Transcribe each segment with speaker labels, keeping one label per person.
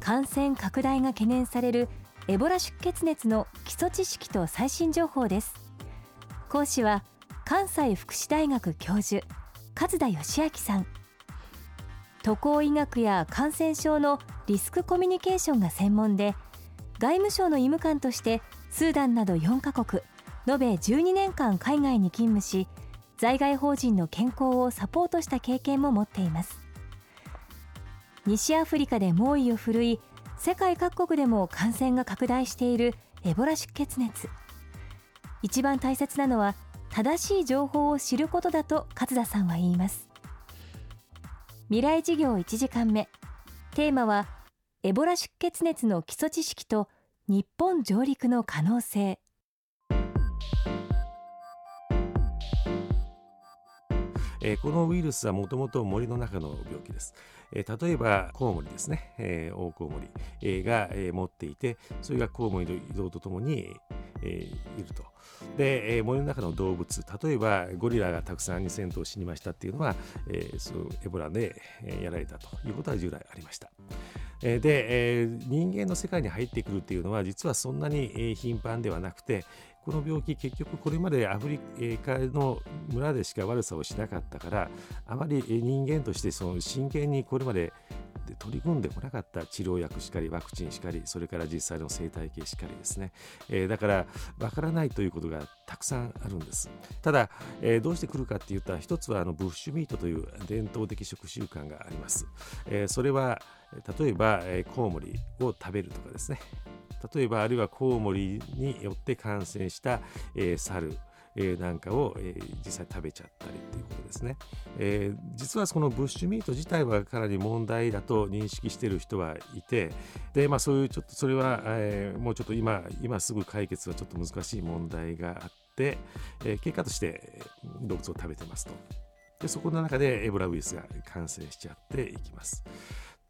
Speaker 1: 感染拡大が懸念されるエボラ出血熱の基礎知識と最新情報です。講師は関西福祉大学教授勝田義明さん。渡航医学や感染症のリスクコミュニケーションが専門で外務省の医務官としてスーダンなど4カ国延べ12年間海外に勤務し在外邦人の健康をサポートした経験も持っています。西アフリカで猛威を振るい世界各国でも感染が拡大しているエボラ出血熱。一番大切なのは正しい情報を知ることだと勝田さんは言います。未来事業1時間目。テーマはエボラ出血熱の基礎知識と日本上陸の可能性。
Speaker 2: えー、このウイルスはもともと森の中の病気です。えー、例えばコウモリですね、えー、オオコウモリ、えー、が、えー、持っていてそれがコウモリの移動とともに、えー、いると。で、えー、森の中の動物例えばゴリラがたくさん2000頭死にましたっていうのは、えー、そのエボラで、えー、やられたということは従来ありました。で、え、人間の世界に入ってくるっていうのは実はそんなに頻繁ではなくてこの病気結局これまでアフリカの村でしか悪さをしなかったからあまり人間としてその真剣にこれまでで取り組んでこなかった治療薬しかりワクチンしかりそれから実際の生態系しかりですね、えー、だからわからないということがたくさんあるんです。ただ、えー、どうしてくるかって言ったら一つはあのブッシュミートという伝統的食習慣があります、えー、それは例えば、えー、コウモリを食べるとかですね。例えばあるいはコウモリによって感染した、えー、猿。えー、なんかを、えー、実際食べちゃったりということですね、えー、実はそのブッシュミート自体はかなり問題だと認識してる人はいてで、まあ、そういうちょっとそれは、えー、もうちょっと今今すぐ解決はちょっと難しい問題があって、えー、結果として動物を食べてますとでそこの中でエボラウイルスが感染しちゃっていきます。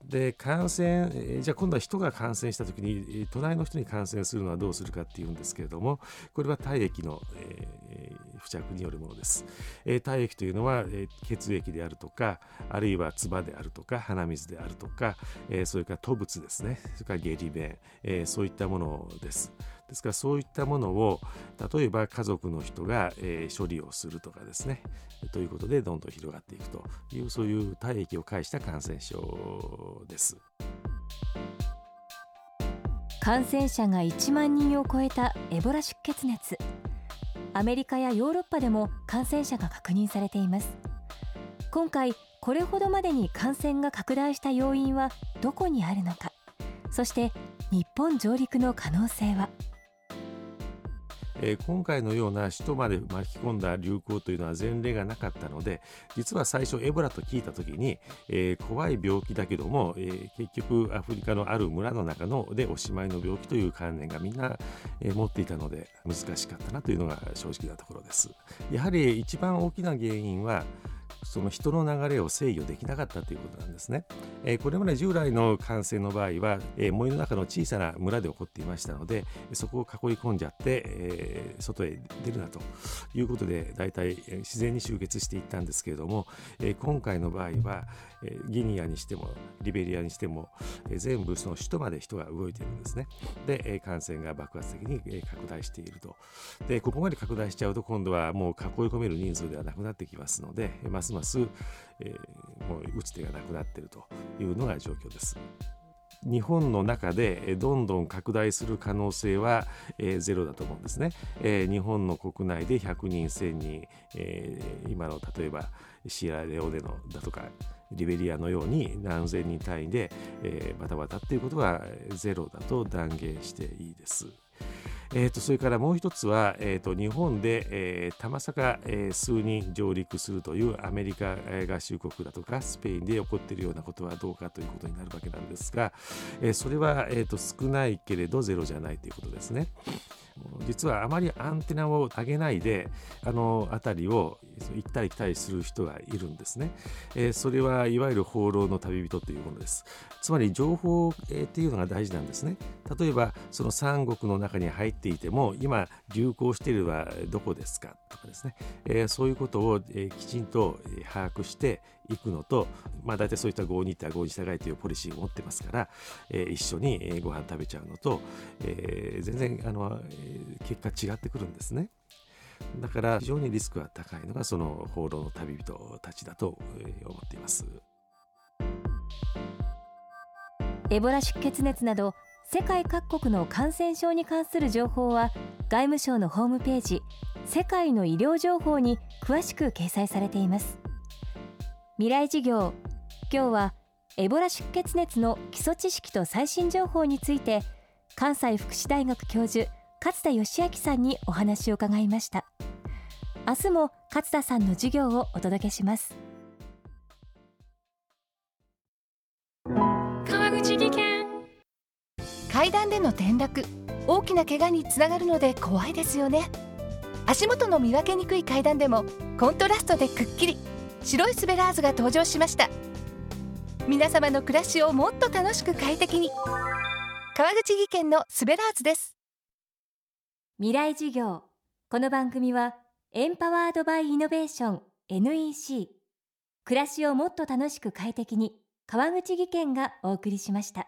Speaker 2: で感染じゃあ今度は人が感染した時に隣の人に感染するのはどうするかっていうんですけれどもこれは体液の、えー、付着によるものです、えー、体液というのは、えー、血液であるとかあるいは唾であるとか鼻水であるとか、えー、それから吐物ですね。それから下痢便、えー、そういったものです。ですからそういったものを例えば家族の人が、えー、処理をするとかですね。ということでどんどん広がっていくというそういう体液を介した感染症です。
Speaker 1: 感染者が1万人を超えたエボラ出血熱。アメリカやヨーロッパでも感染者が確認されています。今回これほどまでに感染が拡大した要因はどこにあるのか。そして日本上陸の可能性は。
Speaker 2: えー、今回のような首都まで巻き込んだ流行というのは前例がなかったので実は最初エボラと聞いた時に、えー、怖い病気だけども、えー、結局アフリカのある村の中のでおしまいの病気という観念がみんな、え、持っていたので難しかったなというのが正直なところです。やはり一番大きな原因はその人の流れを制御できなかったということなんですね。え、これまで従来の感染の場合は、え、森の中の小さな村で起こっていましたので、そこを囲い込んじゃって、え、外へ出るなということで、大体自然に集結していったんですけれども、え、今回の場合は、えー、ギニアにしてもリベリアにしても、えー、全部その首都まで人が動いているんですね。で、えー、感染が爆発的に、えー、拡大していると。で、ここまで拡大しちゃうと今度はもう囲い込める人数ではなくなってきますので、ますます、えー、もう打つ手がなくなっているというのが状況です。日本の中でどんどん拡大する可能性は、えー、ゼロだと思うんですね、えー、日本の国内で100人1000人、えー、今の例えばシアレオネのだとかリベリアのように何千人単位で、えー、バタバタっていうことはゼロだと断言していいです。えー、とそれからもう一つは、えー、と日本で、えー、たまさか、えー、数人上陸するというアメリカ合衆国だとかスペインで起こっているようなことはどうかということになるわけなんですが、えー、それは、えー、と少ないけれどゼロじゃないということですね。実はあまりアンテナを上げないであの辺りを行ったり来たりする人がいるんですね、えー、それはいわゆる放浪の旅人というものです。つまり情報、えー、っていうのが大事なんですね。例えばその三国の中に入っていても今流行しているのはどこですか？とかですね、えー、そういうことを、えー、きちんと把握していくのと、まあ、大体そういった合に行ったら合に従いというポリシーを持ってますから、えー、一緒にご飯食べちゃうのと、えー、全然あの結果違ってくるんですね。だから非常にリスクが高いのがその放浪の旅人たちだと思っています。
Speaker 1: エボラ出血熱など世界各国の感染症に関する情報は外務省のホームページ世界の医療情報に詳しく掲載されています未来事業。今日はエボラ出血熱の基礎知識と最新情報について関西福祉大学教授勝田義明さんにお話を伺いました。明日も勝田さんの授業をお届けします。
Speaker 3: 川口技研。階段での転落。大きな怪我につながるので怖いですよね。足元の見分けにくい階段でもコントラストでくっきり白いスベラーズが登場しました。皆様の暮らしをもっと楽しく快適に。川口技研のスベラーズです。
Speaker 1: 未来授業。この番組はエンパワードバイイノベーション NEC 暮らしをもっと楽しく快適に川口技研がお送りしました。